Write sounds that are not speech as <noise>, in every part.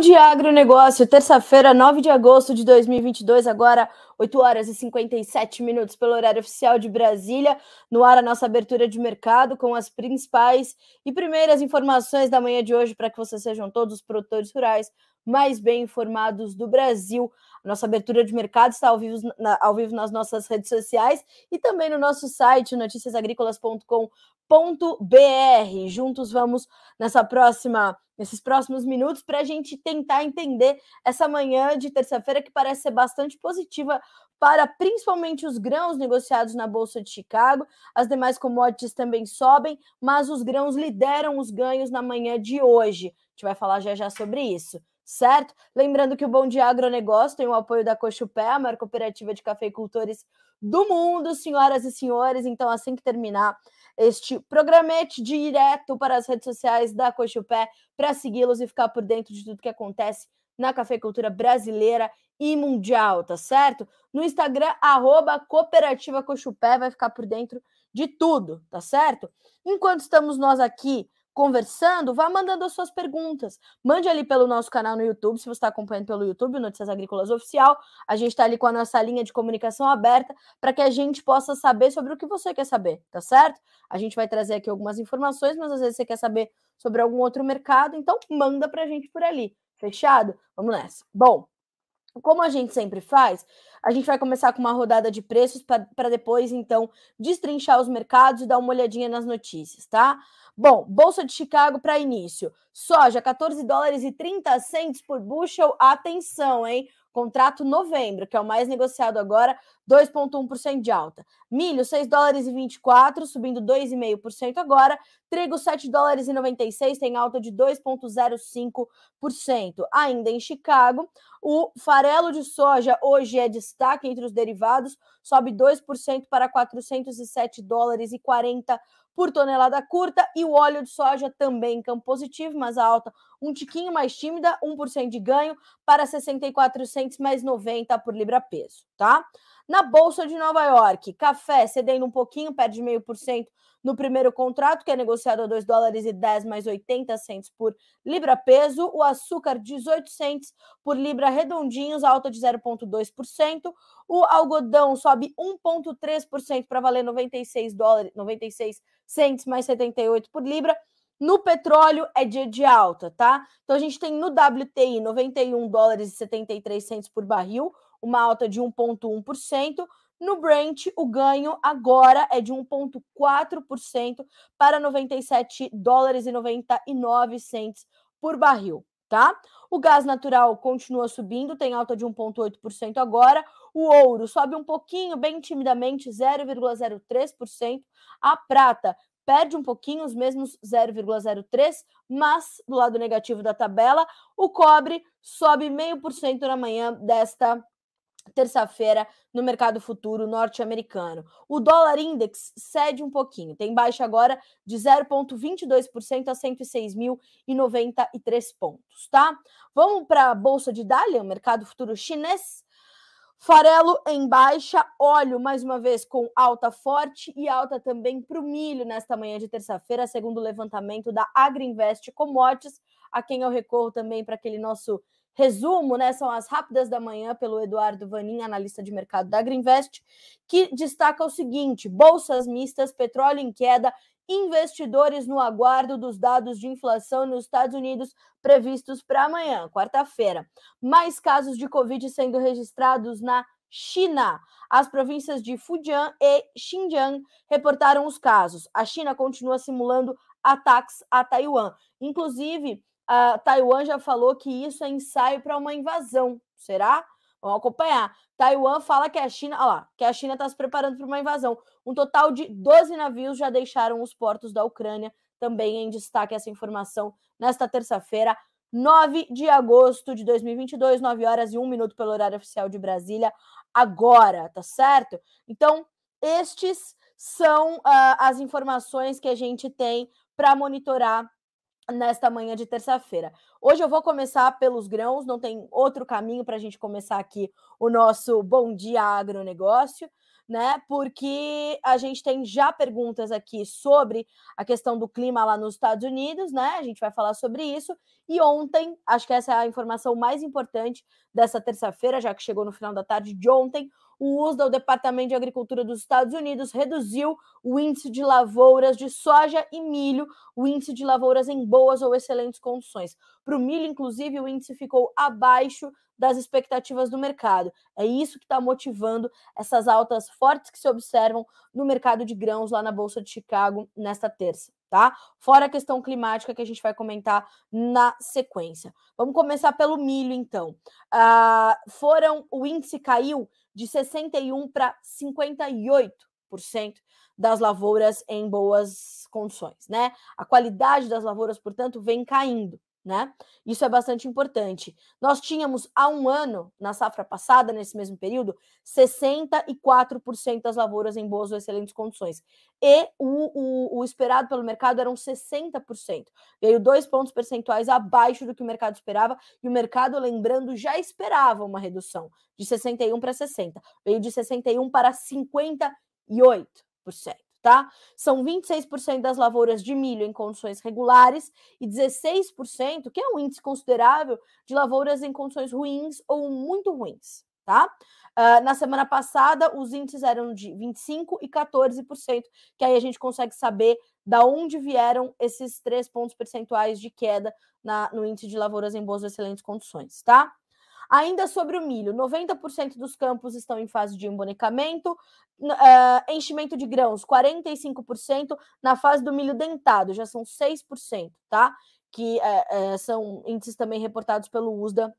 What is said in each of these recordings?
Bom dia, agronegócio. Terça-feira, 9 de agosto de 2022, agora 8 horas e 57 minutos pelo horário oficial de Brasília. No ar, a nossa abertura de mercado com as principais e primeiras informações da manhã de hoje para que vocês sejam todos os produtores rurais mais bem informados do Brasil. Nossa abertura de mercado está ao vivo, na, ao vivo nas nossas redes sociais e também no nosso site noticiasagricolas.com.br. Juntos vamos nessa próxima nesses próximos minutos para a gente tentar entender essa manhã de terça-feira que parece ser bastante positiva para principalmente os grãos negociados na Bolsa de Chicago. As demais commodities também sobem, mas os grãos lideram os ganhos na manhã de hoje. A gente vai falar já já sobre isso certo? Lembrando que o Bom Dia Agronegócio tem o apoio da Cochupé, a maior cooperativa de cafeicultores do mundo, senhoras e senhores. Então, assim que terminar este programete direto para as redes sociais da Cochupé para segui-los e ficar por dentro de tudo que acontece na cafeicultura brasileira e mundial, tá certo? No Instagram, arroba Cooperativa Cochupé, vai ficar por dentro de tudo, tá certo? Enquanto estamos nós aqui conversando, vá mandando as suas perguntas. Mande ali pelo nosso canal no YouTube, se você está acompanhando pelo YouTube, Notícias Agrícolas Oficial. A gente está ali com a nossa linha de comunicação aberta para que a gente possa saber sobre o que você quer saber, tá certo? A gente vai trazer aqui algumas informações, mas às vezes você quer saber sobre algum outro mercado, então manda para a gente por ali. Fechado? Vamos nessa. Bom, como a gente sempre faz, a gente vai começar com uma rodada de preços para depois, então, destrinchar os mercados e dar uma olhadinha nas notícias, tá? Bom, Bolsa de Chicago para início. Soja, 14 dólares e 30 centes por bushel. Atenção, hein? Contrato novembro, que é o mais negociado agora, 2,1% de alta. Milho, 6 dólares e 24, subindo 2,5% agora. Trigo, 7 dólares e 96, tem alta de 2,05%. Ainda em Chicago, o farelo de soja hoje é destaque entre os derivados, sobe 2% para 407 dólares e 40 por tonelada curta e o óleo de soja também em campo positivo, mas a alta um tiquinho mais tímida, 1% de ganho para 64 centos mais 90 por libra peso, tá? Na Bolsa de Nova York, café cedendo um pouquinho, perde meio por cento no primeiro contrato, que é negociado a 2 dólares e 10 mais 80 centos por libra peso. O açúcar, 18 centos por libra redondinhos, alta de 0,2%. O algodão sobe 1,3% para valer 96 dólares, 96 centos mais 78 por libra. No petróleo é dia de alta, tá? Então a gente tem no WTI 91 dólares e 73 centos por barril, uma alta de 1,1%. No Brent, o ganho agora é de 1,4% para 97 dólares e 99 centos por barril, tá? O gás natural continua subindo, tem alta de 1,8% agora. O ouro sobe um pouquinho, bem timidamente, 0,03%. A prata perde um pouquinho, os mesmos 0,03%, mas do lado negativo da tabela, o cobre sobe meio por cento na manhã desta terça-feira no mercado futuro norte-americano. O dólar index cede um pouquinho, tem baixa agora de 0,22% a 106.093 pontos, tá? Vamos para a bolsa de Dalian, mercado futuro chinês. Farelo em baixa, óleo mais uma vez com alta forte e alta também para o milho nesta manhã de terça-feira, segundo o levantamento da Agriinvest Commodities, a quem eu recorro também para aquele nosso resumo, né? São as rápidas da manhã pelo Eduardo Vanin, analista de mercado da Greenvest, que destaca o seguinte: bolsas mistas, petróleo em queda, investidores no aguardo dos dados de inflação nos Estados Unidos previstos para amanhã, quarta-feira. Mais casos de Covid sendo registrados na China. As províncias de Fujian e Xinjiang reportaram os casos. A China continua simulando ataques a Taiwan. Inclusive, a Taiwan já falou que isso é ensaio para uma invasão. Será? Vamos acompanhar. Taiwan fala que a China, olha lá, que a China está se preparando para uma invasão. Um total de 12 navios já deixaram os portos da Ucrânia. Também em destaque essa informação nesta terça-feira, 9 de agosto de 2022, 9 horas e 1 minuto pelo horário oficial de Brasília, agora, tá certo? Então, estes são uh, as informações que a gente tem para monitorar nesta manhã de terça-feira. Hoje eu vou começar pelos grãos, não tem outro caminho para a gente começar aqui o nosso Bom Dia Agronegócio. né? Porque a gente tem já perguntas aqui sobre a questão do clima lá nos Estados Unidos, né? A gente vai falar sobre isso. E ontem, acho que essa é a informação mais importante dessa terça-feira, já que chegou no final da tarde de ontem, o USDA, o Departamento de Agricultura dos Estados Unidos, reduziu o índice de lavouras de soja e milho, o índice de lavouras em boas ou excelentes condições. Para o milho, inclusive, o índice ficou abaixo das expectativas do mercado. É isso que está motivando essas altas fortes que se observam no mercado de grãos lá na Bolsa de Chicago nesta terça, tá? Fora a questão climática que a gente vai comentar na sequência. Vamos começar pelo milho, então. Uh, foram, o índice caiu de 61 para 58% das lavouras em boas condições, né? A qualidade das lavouras, portanto, vem caindo né? Isso é bastante importante. Nós tínhamos há um ano, na safra passada, nesse mesmo período, 64% das lavouras em boas ou excelentes condições. E o, o, o, esperado pelo mercado eram 60%. Veio dois pontos percentuais abaixo do que o mercado esperava, e o mercado, lembrando, já esperava uma redução de 61 para 60. Veio de 61 para 58% tá? São 26% das lavouras de milho em condições regulares e 16%, que é um índice considerável, de lavouras em condições ruins ou muito ruins, tá? Uh, na semana passada, os índices eram de 25% e 14%, que aí a gente consegue saber da onde vieram esses três pontos percentuais de queda na, no índice de lavouras em boas ou excelentes condições, tá? Ainda sobre o milho, 90% dos campos estão em fase de embonecamento, uh, enchimento de grãos, 45% na fase do milho dentado, já são 6%, tá? Que uh, uh, são índices também reportados pelo USDA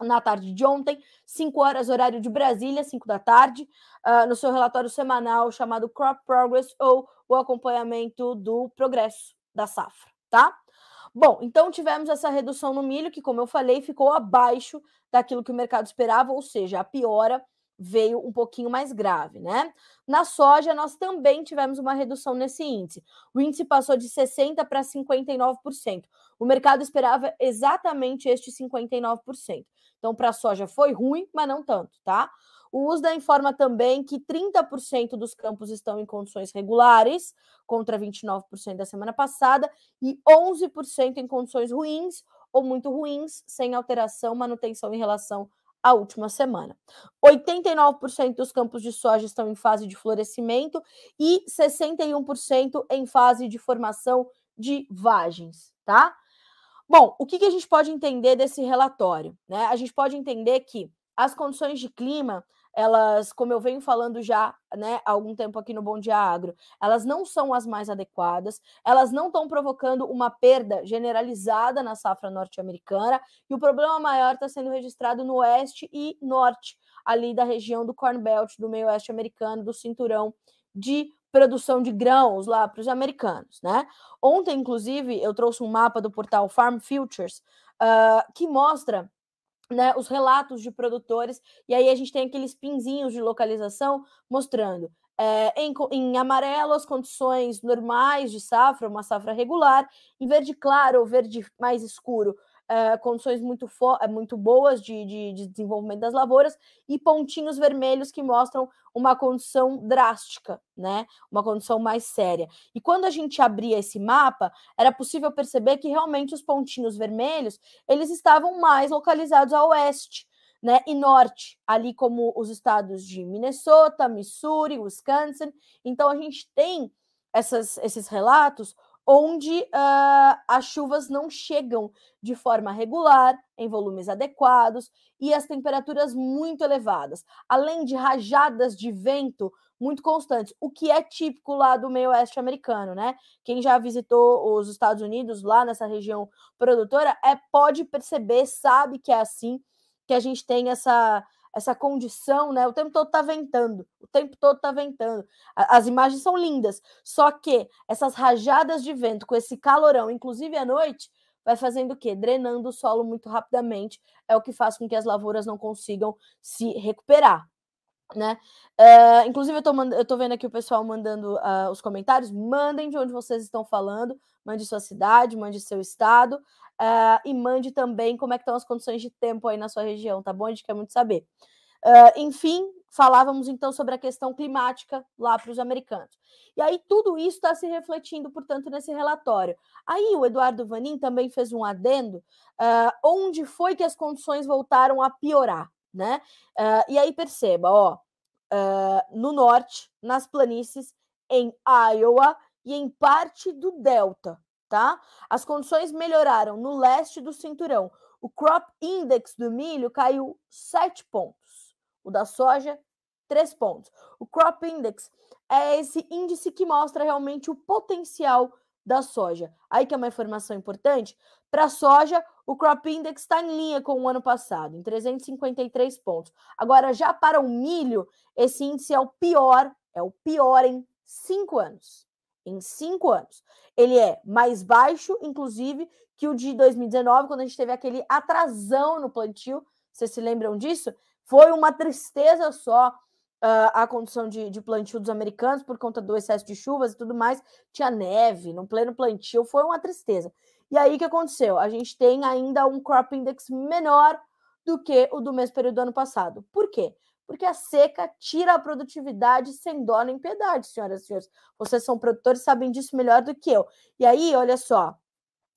na tarde de ontem, 5 horas, horário de Brasília, 5 da tarde, uh, no seu relatório semanal chamado Crop Progress ou o acompanhamento do progresso da safra, tá? Bom, então tivemos essa redução no milho, que, como eu falei, ficou abaixo daquilo que o mercado esperava, ou seja, a piora veio um pouquinho mais grave, né? Na soja, nós também tivemos uma redução nesse índice. O índice passou de 60% para 59%. O mercado esperava exatamente este 59%. Então, para a soja foi ruim, mas não tanto, tá? O USDA informa também que 30% dos campos estão em condições regulares, contra 29% da semana passada, e 11% em condições ruins ou muito ruins, sem alteração, manutenção em relação à última semana. 89% dos campos de soja estão em fase de florescimento e 61% em fase de formação de vagens, tá? Bom, o que, que a gente pode entender desse relatório? Né? A gente pode entender que as condições de clima elas, como eu venho falando já né, há algum tempo aqui no Bom Dia Agro, elas não são as mais adequadas, elas não estão provocando uma perda generalizada na safra norte-americana, e o problema maior está sendo registrado no oeste e norte, ali da região do Corn Belt, do meio oeste americano, do cinturão de produção de grãos lá para os americanos, né? Ontem, inclusive, eu trouxe um mapa do portal Farm Futures uh, que mostra né, os relatos de produtores, e aí a gente tem aqueles pinzinhos de localização mostrando é, em, em, amarelo as condições normais de safra, uma safra regular, em verde claro ou verde mais escuro, uh, condições muito, eh, muito boas de, de, de, desenvolvimento das lavouras e pontinhos vermelhos que mostram uma condição drástica, né? Uma condição mais séria. E quando a gente abria esse mapa, era possível perceber que realmente os pontinhos vermelhos eles estavam mais localizados a oeste. Né, e norte, ali como os estados de Minnesota, Missouri, Wisconsin. Então a gente tem essas, esses relatos onde uh, as chuvas não chegam de forma regular, em volumes adequados e as temperaturas muito elevadas, além de rajadas de vento muito constantes, o que é típico lá do meio oeste americano, né? Quem já visitou os Estados Unidos, lá nessa região produtora, é pode perceber, sabe que é assim, que a gente tem essa essa condição, né? O tempo todo tá ventando, o tempo todo tá ventando. As imagens são lindas, só que essas rajadas de vento com esse calorão, inclusive à noite, vai fazendo o quê? Drenando o solo muito rapidamente, é o que faz com que as lavouras não consigam se recuperar. Né? Uh, inclusive, eu tô, eu tô vendo aqui o pessoal mandando uh, os comentários. Mandem de onde vocês estão falando, mande sua cidade, mande seu estado. Uh, e mande também como é que estão as condições de tempo aí na sua região, tá bom? A gente quer muito saber. Enfim, falávamos então sobre a questão climática lá para os americanos. E aí tudo isso está se refletindo, portanto, nesse relatório. Aí o Eduardo Vanin também fez um adendo, onde foi que as condições voltaram a piorar, né? E aí perceba, ó, uh, no norte, nas planícies, em Iowa e em parte do Delta, tá? As condições melhoraram no leste do cinturão. O crop index do milho caiu 7 pontos. O da soja, 3 pontos. O crop index é esse índice que mostra realmente o potencial da soja. Aí que é uma informação importante. Para a soja, o crop index está em linha com o ano passado, em 353 pontos. Agora, já para o milho, esse índice é o pior, é o pior em cinco anos. Em cinco anos. Ele é mais baixo, inclusive, que o de 2019, quando a gente teve aquele atrasão no plantio. Vocês se lembram disso? Foi uma tristeza só uh, a condição de, de, plantio dos americanos por conta do excesso de chuvas e tudo mais. Tinha neve no pleno plantio, foi uma tristeza. E aí o que aconteceu? A gente tem ainda um crop index menor do que o do mesmo período do ano passado. Por quê? Porque a seca tira a produtividade sem dó nem piedade, senhoras e senhores. Vocês são produtores, sabem disso melhor do que eu. E aí, olha só,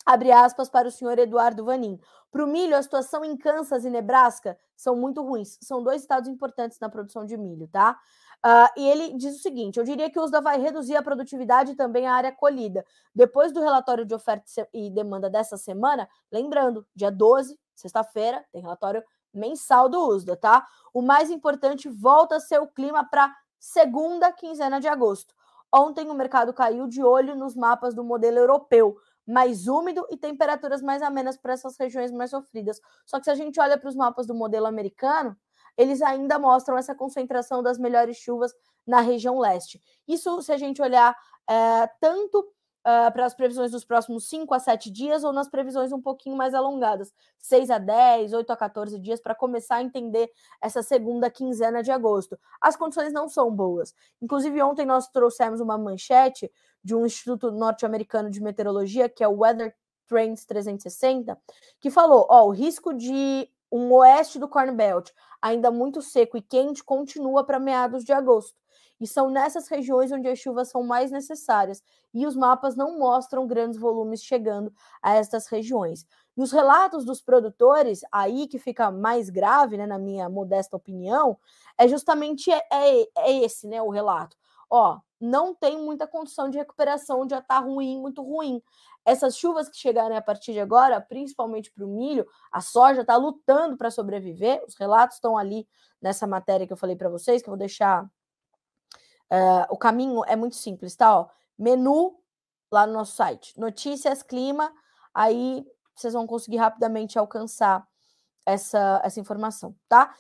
abre aspas para o senhor Eduardo Vanin. Para o milho, a situação em Kansas e Nebraska são muito ruins. São dois estados importantes na produção de milho, tá? Uh, e ele diz o seguinte: eu diria que o USDA vai reduzir a produtividade e também a área colhida. Depois do relatório de oferta e demanda dessa semana, lembrando, dia 12, sexta-feira, tem relatório mensal do USDA, tá? O mais importante volta a ser o clima para segunda quinzena de agosto. Ontem o mercado caiu de olho nos mapas do modelo europeu, mais úmido e temperaturas mais amenas para essas regiões mais sofridas. Só que se a gente olha para os mapas do modelo americano, eles ainda mostram essa concentração das melhores chuvas na região leste. Isso, se a gente olhar é, tanto uh, para as previsões dos próximos 5 a 7 dias ou nas previsões um pouquinho mais alongadas, 6 a 10, 8 a 14 dias, para começar a entender essa segunda quinzena de agosto. As condições não são boas. Inclusive, ontem nós trouxemos uma manchete de um instituto norte-americano de meteorologia, que é o Weather Trends 360, que falou: ó, o risco de um oeste do Corn Belt ainda muito seco e quente continua para meados de agosto e são nessas regiões onde as chuvas são mais necessárias, e os mapas não mostram grandes volumes chegando a estas regiões. E os relatos dos produtores, aí que fica mais grave, né, na minha modesta opinião, é justamente é, é, é esse, né, o relato. Ó, não tem muita condição de recuperação, já está ruim, muito ruim. Essas chuvas que chegarem a partir de agora, principalmente para o milho, a soja está lutando para sobreviver. Os relatos estão ali nessa matéria que eu falei para vocês, que eu vou deixar Uh, o caminho é muito simples, tá? Ó, menu lá no nosso site, notícias, clima, aí vocês vão conseguir rapidamente alcançar essa, essa informação, tá?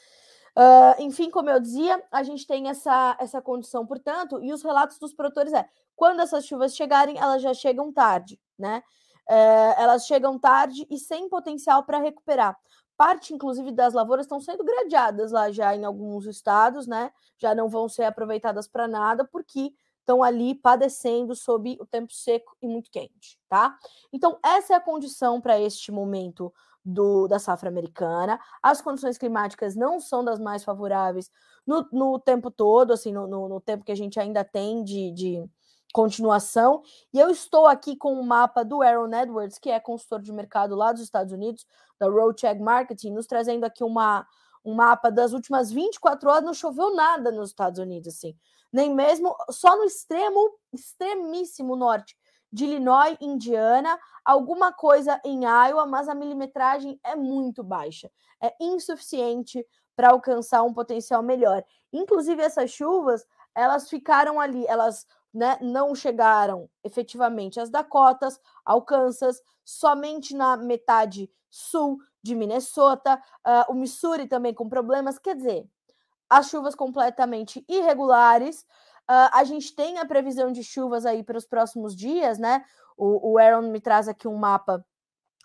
Uh, enfim, como eu dizia, a gente tem essa, essa condição, portanto, e os relatos dos produtores é quando essas chuvas chegarem, elas já chegam tarde, né? Uh, elas chegam tarde e sem potencial para recuperar parte, inclusive, das lavouras estão sendo gradeadas lá já em alguns estados, né? Já não vão ser aproveitadas para nada, porque estão ali padecendo sob o tempo seco e muito quente, tá? Então, essa é a condição para este momento do, da safra americana. As condições climáticas não são das mais favoráveis no, no tempo todo, assim, no, no, no tempo que a gente ainda tem de, de continuação. E eu estou aqui com o um mapa do Aaron Edwards, que é consultor de mercado lá dos Estados Unidos, da Roadcheck Marketing, nos trazendo aqui uma, um mapa das últimas 24 horas. Não choveu nada nos Estados Unidos, assim. Nem mesmo, só no extremo, extremíssimo norte de Illinois, Indiana, alguma coisa em Iowa, mas a milimetragem é muito baixa. É insuficiente para alcançar um potencial melhor. Inclusive, essas chuvas, elas ficaram ali, elas né, não chegaram efetivamente às Dakotas, ao Kansas, somente na metade sul de Minnesota, uh, o Missouri também com problemas. Quer dizer, as chuvas completamente irregulares. Uh, a gente tem a previsão de chuvas aí para os próximos dias, né? O, o Aaron me traz aqui um mapa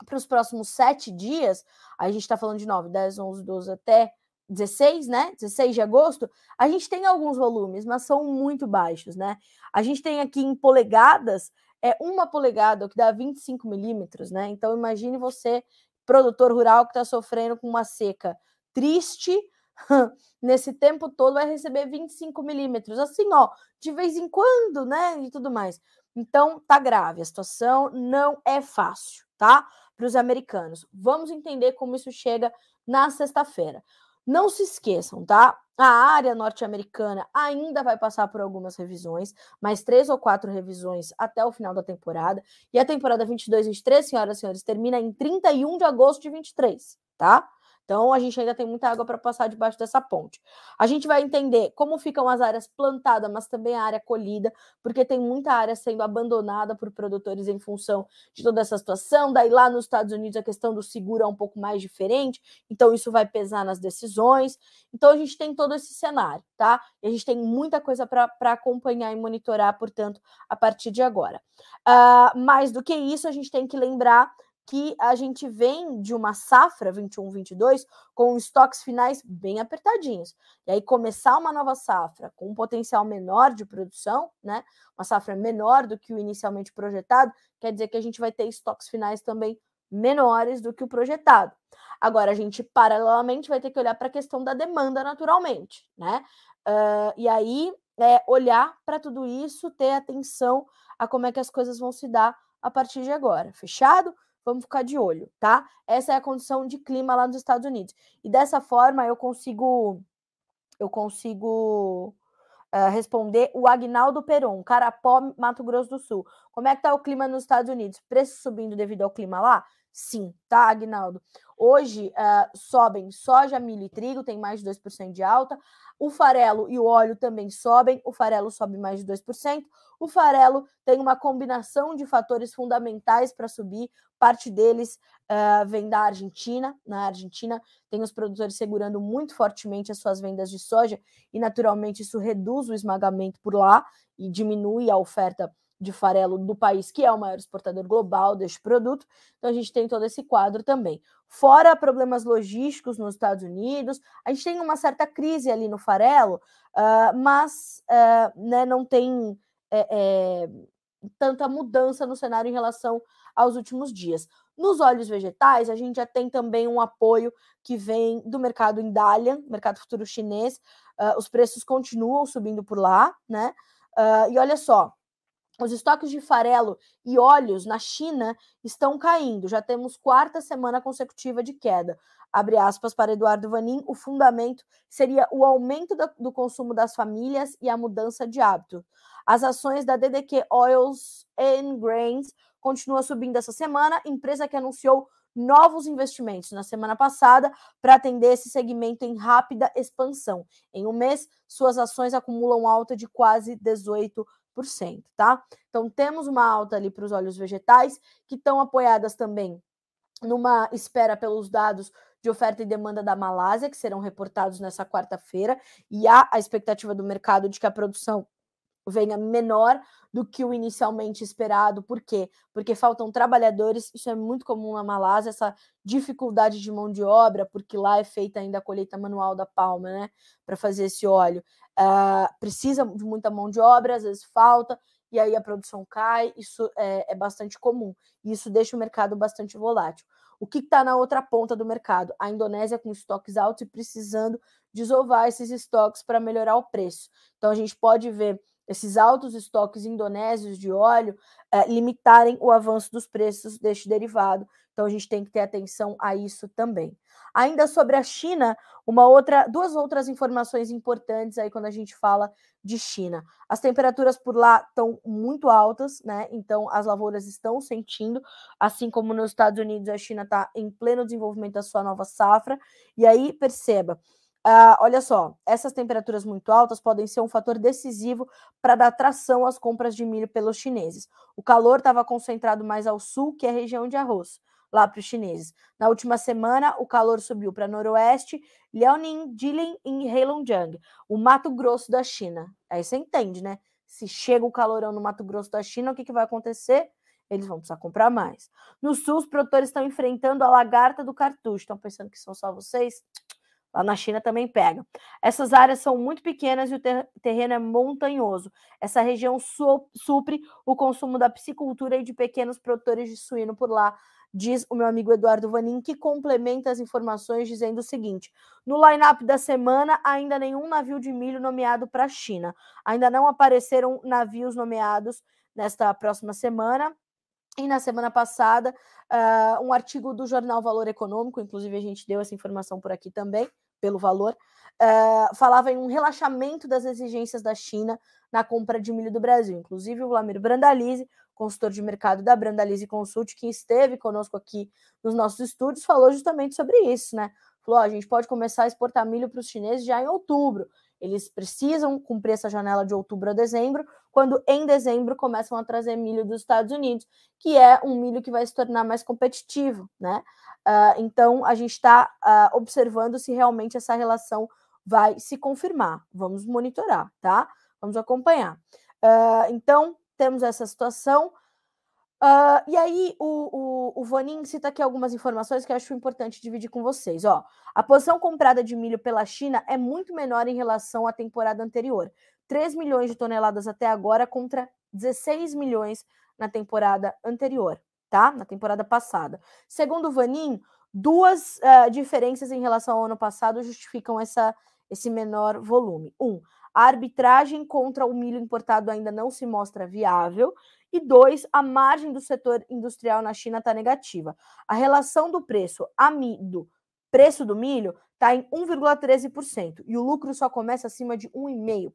para os próximos sete dias. A gente está falando de 9, 10, 11, 12 até 16, né? 16 de agosto, a gente tem alguns volumes, mas são muito baixos, né? A gente tem aqui em polegadas, é uma polegada, o que dá 25 milímetros, né? Então imagine você, produtor rural, que está sofrendo com uma seca triste, <laughs> nesse tempo todo vai receber 25 milímetros, assim, ó, de vez em quando, né? E tudo mais. Então, tá grave, a situação não é fácil, tá? Para os americanos. Vamos entender como isso chega na sexta-feira. Não se esqueçam, tá? A área norte-americana ainda vai passar por algumas revisões, mais três ou quatro revisões até o final da temporada. E a temporada 22-23, senhoras e senhores, termina em 31 de agosto de 23, tá? Então, a gente ainda tem muita água para passar debaixo dessa ponte. A gente vai entender como ficam as áreas plantadas, mas também a área colhida, porque tem muita área sendo abandonada por produtores em função de toda essa situação. Daí, lá nos Estados Unidos, a questão do seguro é um pouco mais diferente, então isso vai pesar nas decisões. Então, a gente tem todo esse cenário, tá? E a gente tem muita coisa para acompanhar e monitorar, portanto, a partir de agora. Uh, mais do que isso, a gente tem que lembrar que a gente vem de uma safra 21-22 com estoques finais bem apertadinhos. E aí começar uma nova safra com um potencial menor de produção, né? Uma safra menor do que o inicialmente projetado, quer dizer que a gente vai ter estoques finais também menores do que o projetado. Agora a gente paralelamente vai ter que olhar para a questão da demanda naturalmente, né? Uh, e aí é olhar para tudo isso, ter atenção a como é que as coisas vão se dar a partir de agora. Fechado? Vamos ficar de olho, tá? Essa é a condição de clima lá nos Estados Unidos. E dessa forma eu consigo eu consigo uh, responder o Agnaldo Peron, Carapó, Mato Grosso do Sul. Como é que tá o clima nos Estados Unidos? Preço subindo devido ao clima lá? Sim, tá, Agnaldo? Hoje uh, sobem soja, milho e trigo, tem mais de 2% de alta. O farelo e o óleo também sobem. O farelo sobe mais de 2%. O farelo tem uma combinação de fatores fundamentais para subir. Parte deles uh, vem da Argentina. Na Argentina, tem os produtores segurando muito fortemente as suas vendas de soja, e naturalmente isso reduz o esmagamento por lá e diminui a oferta de farelo do país, que é o maior exportador global deste produto. Então a gente tem todo esse quadro também. Fora problemas logísticos nos Estados Unidos, a gente tem uma certa crise ali no farelo, uh, mas uh, né, não tem é, é, tanta mudança no cenário em relação aos últimos dias. Nos óleos vegetais, a gente já tem também um apoio que vem do mercado em Dalian, mercado futuro chinês. Uh, os preços continuam subindo por lá, né? e olha só, os estoques de farelo e óleos na China estão caindo. Já temos quarta semana consecutiva de queda. Abre aspas para Eduardo Vanin, o fundamento seria o aumento do consumo das famílias e a mudança de hábito. As ações da DDQ Oils and Grains continuam subindo essa semana, empresa que anunciou novos investimentos na semana passada para atender esse segmento em rápida expansão. Em um mês, suas ações acumulam alta de quase 18% tá? Então temos uma alta ali para os óleos vegetais, que estão apoiadas também numa espera pelos dados de oferta e demanda da Malásia, que serão reportados nessa quarta-feira, e há a expectativa do mercado de que a produção venha menor do que o inicialmente esperado. Por quê? Porque faltam trabalhadores, isso é muito comum na Malásia, essa dificuldade de mão de obra, porque lá é feita ainda a colheita manual da palma, né, para fazer esse óleo. Uh, precisa de muita mão de obra, às vezes falta, e aí a produção cai, isso é, é bastante comum, e isso deixa o mercado bastante volátil. O que está na outra ponta do mercado? A Indonésia com estoques altos e precisando desovar esses estoques para melhorar o preço. Então a gente pode ver esses altos estoques indonésios de óleo é, limitarem o avanço dos preços deste derivado. Então a gente tem que ter atenção a isso também. Ainda sobre a China, uma outra, duas outras informações importantes aí quando a gente fala de China. As temperaturas por lá estão muito altas, né? Então as lavouras estão sentindo, assim como nos Estados Unidos, a China está em pleno desenvolvimento da sua nova safra. E aí perceba, Uh, olha só, essas temperaturas muito altas podem ser um fator decisivo para dar tração às compras de milho pelos chineses. O calor estava concentrado mais ao sul, que é a região de arroz, lá para os chineses. Na última semana, o calor subiu para noroeste, Liaoning, Jilin e Heilongjiang, o Mato Grosso da China. Aí você entende, né? Se chega o calorão no Mato Grosso da China, o que, que vai acontecer? Eles vão precisar comprar mais. No sul, os produtores estão enfrentando a lagarta do cartucho. Estão pensando que são só vocês? Lá na China também pega. Essas áreas são muito pequenas e o ter terreno é montanhoso. Essa região su supre o consumo da piscicultura e de pequenos produtores de suíno por lá, diz o meu amigo Eduardo Vanin, que complementa as informações dizendo o seguinte: no line-up da semana, ainda nenhum navio de milho nomeado para a China. Ainda não apareceram navios nomeados nesta próxima semana. E na semana passada, uh, um artigo do jornal Valor Econômico, inclusive a gente deu essa informação por aqui também, pelo valor, uh, falava em um relaxamento das exigências da China na compra de milho do Brasil. Inclusive, o Vlamir Brandalize, consultor de mercado da Brandalize Consult, que esteve conosco aqui nos nossos estúdios, falou justamente sobre isso, né? Falou: oh, a gente pode começar a exportar milho para os chineses já em outubro. Eles precisam cumprir essa janela de outubro a dezembro, quando em dezembro começam a trazer milho dos Estados Unidos, que é um milho que vai se tornar mais competitivo, né? Uh, então a gente está uh, ah, observando se realmente essa relação vai se confirmar. Vamos monitorar, tá? Vamos acompanhar. Uh, então temos essa situação. Uh, e aí, o, o, o Vanin cita aqui algumas informações que eu acho importante dividir com vocês. Ó, a posição comprada de milho pela China é muito menor em relação à temporada anterior. 3 milhões de toneladas até agora contra 16 milhões na temporada anterior, tá? Na temporada passada. Segundo o Vanin, duas uh, diferenças em relação ao ano passado justificam essa, esse menor volume. Um, a arbitragem contra o milho importado ainda não se mostra viável e dois, a margem do setor industrial na China está negativa. A relação do preço amido preço do milho está em 1,13% e o lucro só começa acima de 1,5%,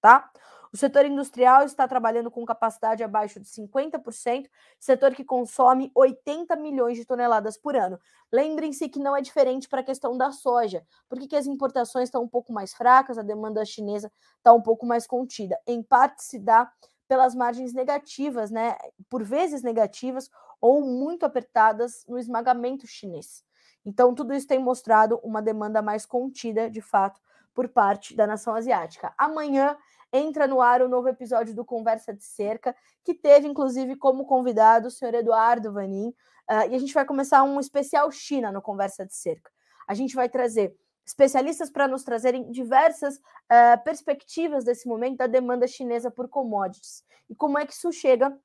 tá? O setor industrial está trabalhando com capacidade abaixo de 50%, setor que consome 80 milhões de toneladas por ano. Lembrem-se que não é diferente para a questão da soja. Por que, que as importações estão um pouco mais fracas, a demanda chinesa está um pouco mais contida? Em parte se dá pelas margens negativas, né? Por vezes negativas ou muito apertadas no esmagamento chinês. Então, tudo isso tem mostrado uma demanda mais contida, de fato, por parte da nação asiática. Amanhã entra no ar o novo episódio do Conversa de Cerca, que teve, inclusive, como convidado o senhor Eduardo Vanin, uh, e a gente vai começar um especial China no Conversa de Cerca. A gente vai trazer especialistas para nos trazerem diversas uh, perspectivas desse momento da demanda chinesa por commodities e como é que isso chega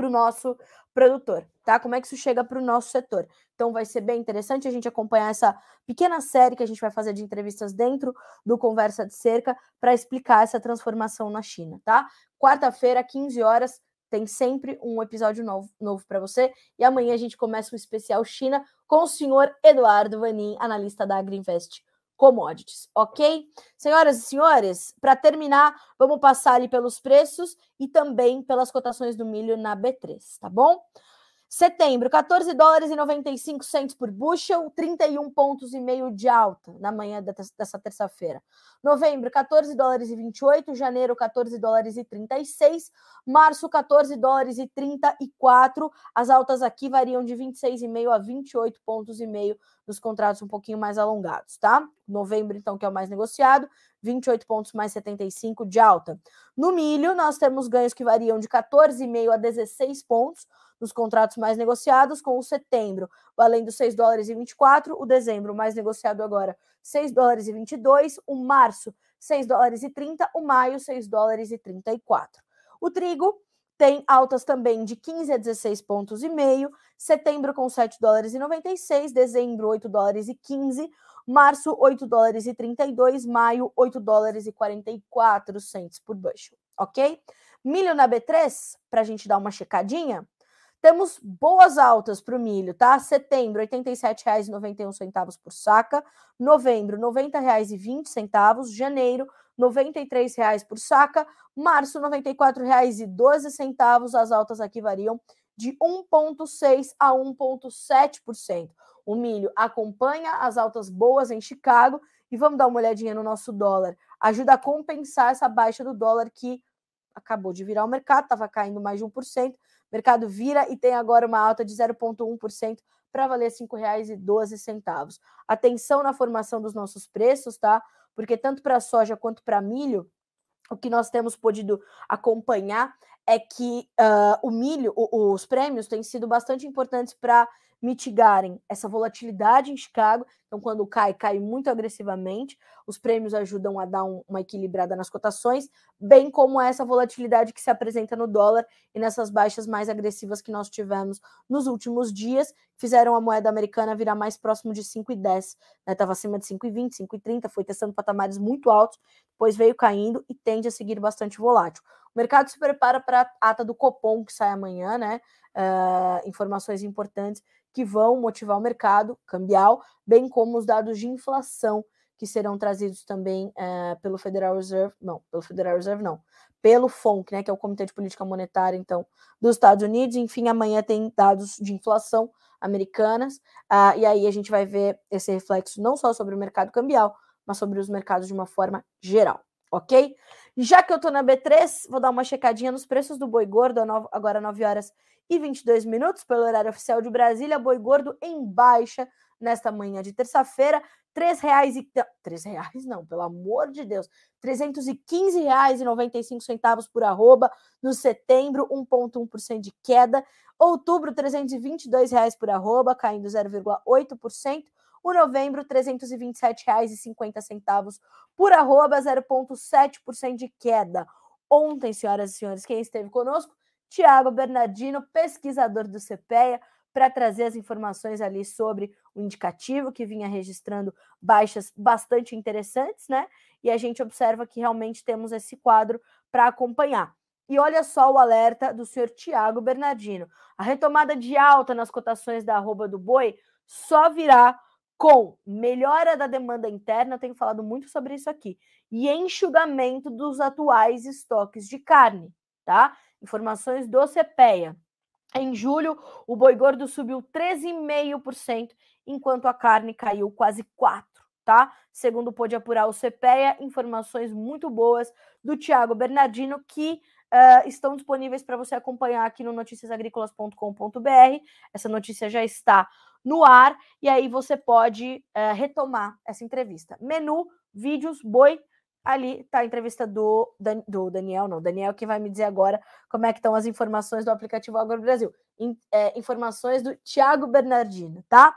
para o nosso produtor, tá? Como é que isso chega para o nosso setor? Então vai ser bem interessante a gente acompanhar essa pequena série que a gente vai fazer de entrevistas dentro do Conversa de Cerca para explicar essa transformação na China, tá? Quarta-feira, 15 horas, tem sempre um episódio novo, novo para você. E amanhã a gente começa o especial China com o senhor Eduardo Vanin, analista da Agriinvest commodities, ok? Senhoras e senhores, para terminar, vamos passar ali pelos preços e também pelas cotações do milho na B3, tá bom? Setembro, 14 dólares e 95 centos por bushel, 31 pontos e meio de alta na manhã dessa terça-feira. Novembro, 14 dólares e 28, janeiro, 14 dólares e 36, março, 14 dólares e 34. As altas aqui variam de 26,5 a 28 pontos e meio nos contratos um pouquinho mais alongados, tá? Novembro, então, que é o mais negociado, 28 pontos mais 75 de alta. No milho, nós temos ganhos que variam de 14,5 a 16 pontos nos contratos mais negociados, com o setembro valendo 6 dólares e 24, o dezembro mais negociado agora 6 dólares e 22, o março 6 dólares e 30, o maio 6 dólares e 34. O trigo tem altas também de 15 a 16 pontos e meio, setembro com 7 dólares e 96, dezembro 8 dólares e 15, março 8 dólares e 32, maio 8 dólares e 44 centos por bushel, ok? Milho na B3, para a gente dar uma checadinha, temos boas altas para o milho, tá? Setembro, R$ 87,91 por saca. Novembro, R$ 90,20. Janeiro, R$ 93,00 por saca. Março, R$ 94,12. As altas aqui variam de 1,6% a 1,7%. O milho acompanha as altas boas em Chicago. E vamos dar uma olhadinha no nosso dólar. Ajuda a compensar essa baixa do dólar que acabou de virar o mercado, estava caindo mais de 1% mercado vira e tem agora uma alta de 0,1% para valer R$ 5,12. Atenção na formação dos nossos preços, tá? Porque tanto para soja quanto para milho, o que nós temos podido acompanhar é que uh, o milho, o, os prêmios têm sido bastante importantes para mitigarem essa volatilidade em Chicago. Então, quando cai, cai muito agressivamente. Os prêmios ajudam a dar um, uma equilibrada nas cotações, bem como essa volatilidade que se apresenta no dólar e nessas baixas mais agressivas que nós tivemos nos últimos dias, fizeram a moeda americana virar mais próximo de 5,10. Estava né? acima de 5,20, 5,30, foi testando patamares muito altos, depois veio caindo e tende a seguir bastante volátil. O mercado se prepara para a ata do Copom, que sai amanhã, né? Uh, informações importantes que vão motivar o mercado cambial, bem como os dados de inflação que serão trazidos também uh, pelo Federal Reserve, não, pelo Federal Reserve não, pelo FONC, né, que é o Comitê de Política Monetária, então, dos Estados Unidos. Enfim, amanhã tem dados de inflação americanas, uh, e aí a gente vai ver esse reflexo não só sobre o mercado cambial, mas sobre os mercados de uma forma geral, ok? Já que eu tô na B3, vou dar uma checadinha nos preços do boi gordo, agora 9 horas e 22 minutos, pelo horário oficial de Brasília, boi gordo em baixa nesta manhã de terça-feira, três reais e três reais não, pelo amor de Deus, cinco centavos por arroba no setembro, 1,1% de queda, outubro dois reais por arroba, caindo 0,8%, o novembro cinquenta centavos por arroba, 0,7% de queda. Ontem, senhoras e senhores, quem esteve conosco Tiago Bernardino, pesquisador do CPEA, para trazer as informações ali sobre o indicativo que vinha registrando baixas bastante interessantes, né? E a gente observa que realmente temos esse quadro para acompanhar. E olha só o alerta do senhor Tiago Bernardino. A retomada de alta nas cotações da arroba do boi só virá com melhora da demanda interna, tenho falado muito sobre isso aqui, e enxugamento dos atuais estoques de carne, tá? Informações do CPEA. Em julho, o boi gordo subiu 13,5%, enquanto a carne caiu quase 4%, tá? Segundo pôde apurar o CPEA, informações muito boas do Tiago Bernardino que uh, estão disponíveis para você acompanhar aqui no noticiasagricolas.com.br. Essa notícia já está no ar e aí você pode uh, retomar essa entrevista. Menu, vídeos, boi, ali está a entrevista do, do Daniel, não, Daniel que vai me dizer agora como é que estão as informações do aplicativo Agro Brasil. In, é, informações do Thiago Bernardino, tá?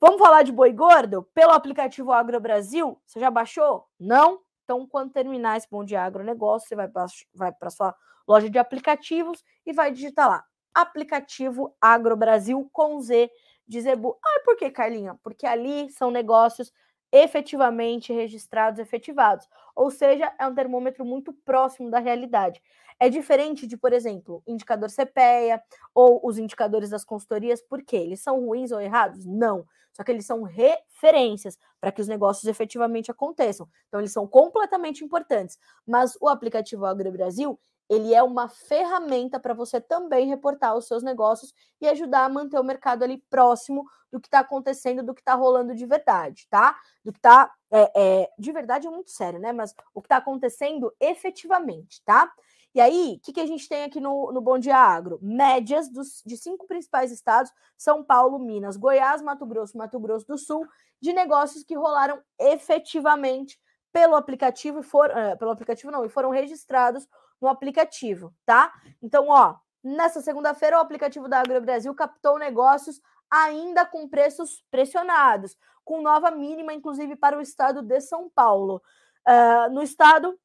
Vamos falar de boi gordo? Pelo aplicativo Agro Brasil, você já baixou? Não? Então, quando terminar esse bom de agronegócio, você vai para vai a sua loja de aplicativos e vai digitar lá, aplicativo Agro Brasil com Z de Zebu. Ah, por que, Carlinha? Porque ali são negócios efetivamente registrados, efetivados. Ou seja, é um termômetro muito próximo da realidade. É diferente de, por exemplo, indicador CPEA ou os indicadores das consultorias, porque eles são ruins ou errados? Não. Só que eles são referências para que os negócios efetivamente aconteçam. Então, eles são completamente importantes. Mas o aplicativo Agro Brasil, ele é uma ferramenta para você também reportar os seus negócios e ajudar a manter o mercado ali próximo do que está acontecendo, do que está rolando de verdade, tá? Do que está é, é, de verdade é muito sério, né? Mas o que está acontecendo efetivamente, tá? E aí, o que, que a gente tem aqui no, no Bom Dia Agro? Médias dos, de cinco principais estados: São Paulo, Minas, Goiás, Mato Grosso, Mato Grosso do Sul, de negócios que rolaram efetivamente pelo aplicativo e foram, uh, pelo aplicativo não, e foram registrados no aplicativo, tá? Então, ó, nessa segunda-feira o aplicativo da Agro Brasil captou negócios ainda com preços pressionados, com nova mínima, inclusive para o estado de São Paulo. Uh, no estado,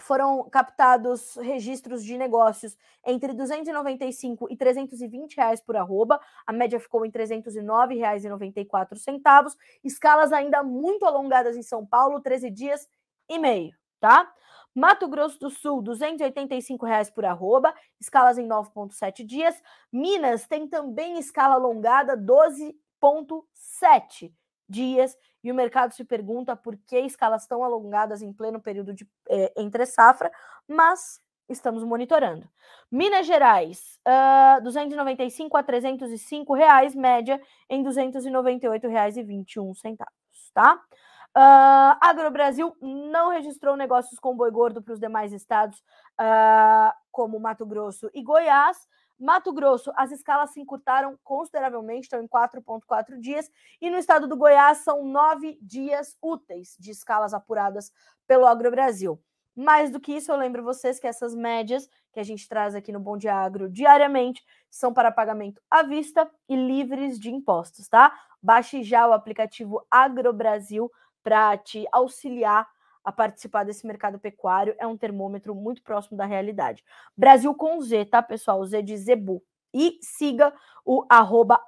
foram captados registros de negócios entre 295 e 320 reais por arroba, a média ficou em 309 reais e 94 centavos, escalas ainda muito alongadas em São Paulo, 13 dias e meio, tá? Mato Grosso do Sul, 285 reais por arroba, escalas em 9,7 dias. Minas tem também escala alongada, 12,7 dias. E o mercado se pergunta por que escalas tão alongadas em pleno período de é, entre safra, mas estamos monitorando. Minas Gerais, uh, 295 a 305 reais, média em 298 reais e 21 centavos, tá? Uh, AgroBrasil não registrou negócios com boi gordo para os demais estados, uh, como Mato Grosso e Goiás. Mato Grosso, as escalas se encurtaram consideravelmente, estão em 4,4 dias, e no estado do Goiás são nove dias úteis de escalas apuradas pelo AgroBrasil. Mais do que isso, eu lembro vocês que essas médias que a gente traz aqui no Bom de Agro diariamente são para pagamento à vista e livres de impostos, tá? Baixe já o aplicativo AgroBrasil para te auxiliar a participar desse mercado pecuário. É um termômetro muito próximo da realidade. Brasil com Z, tá, pessoal? Z de Zebu. E siga o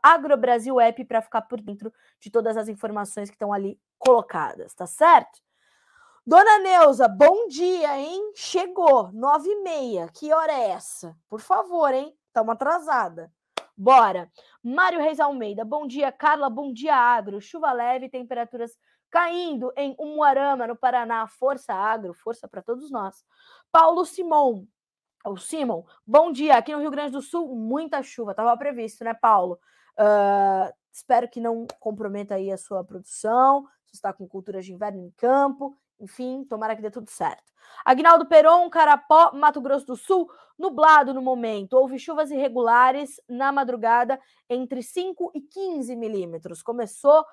AgroBrasilApp para ficar por dentro de todas as informações que estão ali colocadas, tá certo? Dona Neuza, bom dia, hein? Chegou, nove e meia. Que hora é essa? Por favor, hein? Estamos atrasada. Bora. Mário Reis Almeida, bom dia, Carla, bom dia, Agro. Chuva leve, temperaturas caindo em Umuarama, no Paraná. Força, Agro, força para todos nós. Paulo Simon, o Simon, bom dia. Aqui no Rio Grande do Sul, muita chuva. Estava previsto, né, Paulo? Uh, espero que não comprometa aí a sua produção. Você está com culturas de inverno em campo. Enfim, tomara que dê tudo certo. Agnaldo Peron, Carapó, Mato Grosso do Sul, nublado no momento. Houve chuvas irregulares na madrugada entre 5 e 15 milímetros. Começou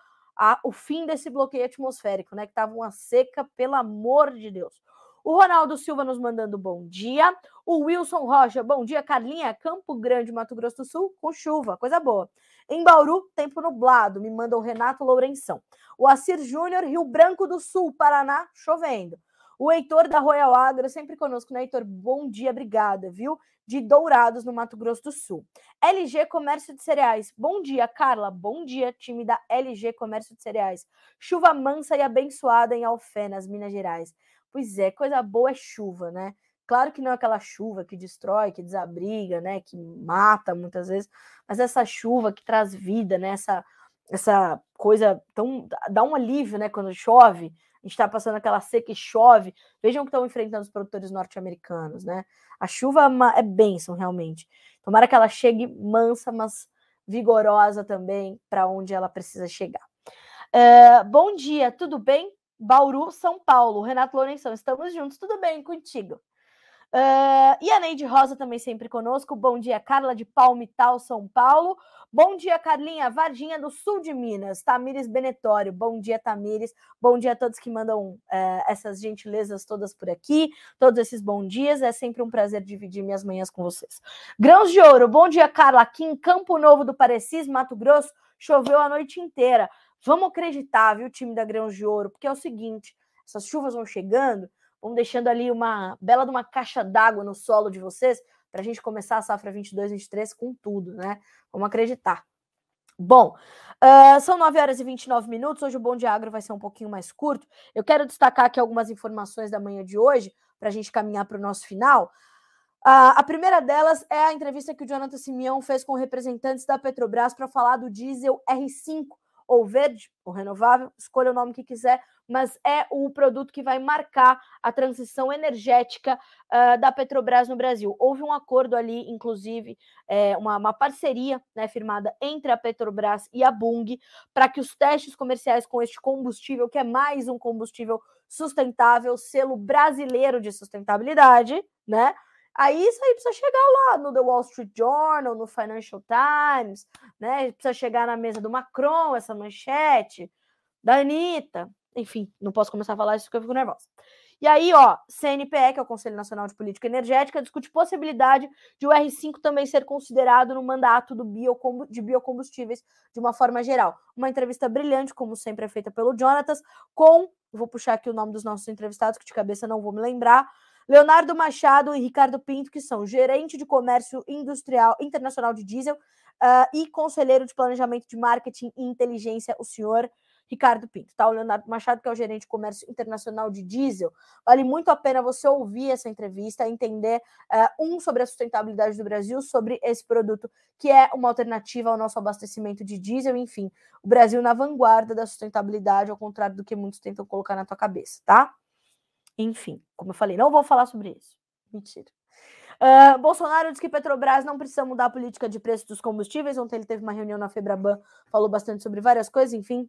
a, o fim desse bloqueio atmosférico, né? Que estava uma seca, pelo amor de Deus. O Ronaldo Silva nos mandando bom dia. O Wilson Rocha, bom dia, Carlinha. Campo Grande, Mato Grosso do Sul, com chuva, coisa boa. Em Bauru, tempo nublado, me manda o Renato Lourenção. O Assir Júnior, Rio Branco do Sul, Paraná, chovendo. O Heitor da Royal Agro, sempre conosco, né, Heitor? Bom dia, obrigada, viu? De Dourados, no Mato Grosso do Sul. LG Comércio de Cereais. Bom dia, Carla. Bom dia, time da LG Comércio de Cereais. Chuva mansa e abençoada em Alfenas, Minas Gerais. Pois é, coisa boa é chuva, né? Claro que não é aquela chuva que destrói, que desabriga, né? Que mata muitas vezes, mas essa chuva que traz vida, né? Essa, essa coisa tão. dá um alívio, né? Quando chove, a gente está passando aquela seca e chove. Vejam o que estão enfrentando os produtores norte-americanos, né? A chuva é, é bênção, realmente. Tomara que ela chegue mansa, mas vigorosa também para onde ela precisa chegar. Uh, bom dia, tudo bem? Bauru, São Paulo. Renato Lourenção, estamos juntos, tudo bem contigo? Uh, e a Neide Rosa também sempre conosco. Bom dia, Carla de Palmital, São Paulo. Bom dia, Carlinha, Varginha do Sul de Minas. Tamires Benetório. Bom dia, Tamires. Bom dia a todos que mandam uh, essas gentilezas todas por aqui. Todos esses bons dias. É sempre um prazer dividir minhas manhãs com vocês. Grãos de Ouro. Bom dia, Carla. Aqui em Campo Novo do Parecis, Mato Grosso, choveu a noite inteira. Vamos acreditar, viu, time da Grãos de Ouro, porque é o seguinte: essas chuvas vão chegando, vão deixando ali uma bela de uma caixa d'água no solo de vocês, para a gente começar a safra 22, 23 com tudo, né? Vamos acreditar. Bom, uh, são 9 horas e 29 minutos. Hoje o Bom de Agro vai ser um pouquinho mais curto. Eu quero destacar aqui algumas informações da manhã de hoje, para a gente caminhar para o nosso final. Uh, a primeira delas é a entrevista que o Jonathan Simeão fez com representantes da Petrobras para falar do diesel R5, ou verde ou renovável, escolha o nome que quiser, mas é o produto que vai marcar a transição energética uh, da Petrobras no Brasil. Houve um acordo ali, inclusive, é, uma, uma, parceria né, firmada entre a Petrobras e a Bung para que os testes comerciais com este combustível, que é mais um combustível sustentável, selo brasileiro de sustentabilidade, né? Aí isso aí precisa chegar lá no The Wall Street Journal, no Financial Times, né? Precisa chegar na mesa do Macron, essa manchete, da Anitta. Enfim, não posso começar a falar isso porque eu fico nervosa. E aí, ó, CNPE, que é o Conselho Nacional de Política Energética, discute possibilidade de o R5 também ser considerado no mandato do de biocombustíveis de uma forma geral. Uma entrevista brilhante, como sempre é feita pelo Jonatas, com, vou puxar aqui o nome dos nossos entrevistados, que de cabeça não vou me lembrar, Leonardo Machado e Ricardo Pinto, que são gerente de comércio industrial internacional de diesel uh, e conselheiro de planejamento de marketing e inteligência, o senhor Ricardo Pinto, tá? O Leonardo Machado, que é o gerente de comércio internacional de diesel. Vale muito a pena você ouvir essa entrevista, entender, uh, um, sobre a sustentabilidade do Brasil, sobre esse produto que é uma alternativa ao nosso abastecimento de diesel, enfim, o Brasil na vanguarda da sustentabilidade, ao contrário do que muitos tentam colocar na tua cabeça, tá? Enfim, como eu falei, não vou falar sobre isso. Mentira. Uh, Bolsonaro diz que Petrobras não precisa mudar a política de preço dos combustíveis. Ontem ele teve uma reunião na Febraban, falou bastante sobre várias coisas, enfim,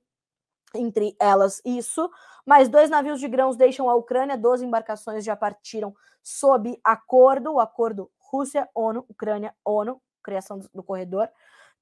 entre elas isso. Mais dois navios de grãos deixam a Ucrânia, 12 embarcações já partiram sob acordo, o acordo Rússia, ONU, Ucrânia, ONU, criação do corredor.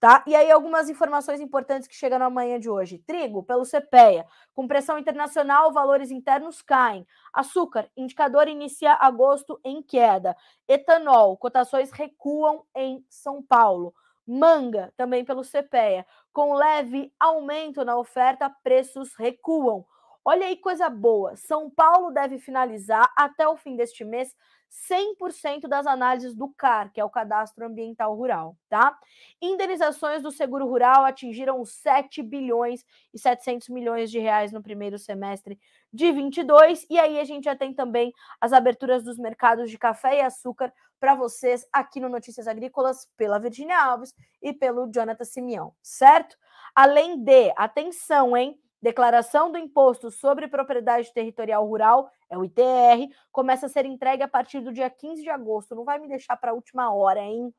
Tá? E aí, algumas informações importantes que chegam na manhã de hoje. Trigo, pelo CPEA. Com pressão internacional, valores internos caem. Açúcar, indicador inicia agosto em queda. Etanol, cotações recuam em São Paulo. Manga, também pelo CPEA. Com leve aumento na oferta, preços recuam. Olha aí coisa boa. São Paulo deve finalizar até o fim deste mês 100% das análises do CAR, que é o Cadastro Ambiental Rural, tá? Indenizações do seguro rural atingiram 7 bilhões e 700 milhões de reais no primeiro semestre de 22, e aí a gente já tem também as aberturas dos mercados de café e açúcar para vocês aqui no Notícias Agrícolas pela Virginia Alves e pelo Jonathan Simeão, certo? Além de, atenção, hein? Declaração do Imposto sobre Propriedade Territorial Rural, é o ITR, começa a ser entregue a partir do dia 15 de agosto. Não vai me deixar para a última hora, hein?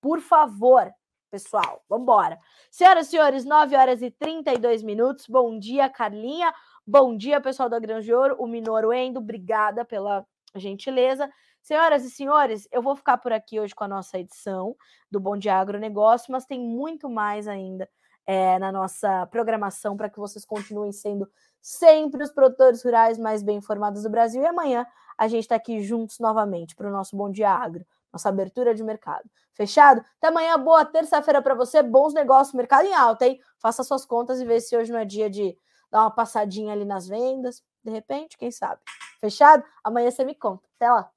Por favor, pessoal, vamos embora. Senhoras e senhores, 9 horas e 32 minutos. Bom dia, Carlinha. Bom dia, pessoal da Grande Ouro, o Minoro Endo. Obrigada pela gentileza. Senhoras e senhores, eu vou ficar por aqui hoje com a nossa edição do Bom Dia Agronegócio, mas tem muito mais ainda é, na nossa programação para que vocês continuem sendo sempre os produtores rurais mais bem informados do Brasil. E amanhã a gente está aqui juntos novamente para o nosso Bom Dia Agro, nossa abertura de mercado. Fechado? Até amanhã, boa terça-feira para você, bons negócios, mercado em alta, hein? Faça suas contas e vê se hoje não é dia de dar uma passadinha ali nas vendas. De repente, quem sabe? Fechado? Amanhã você me conta. Até lá.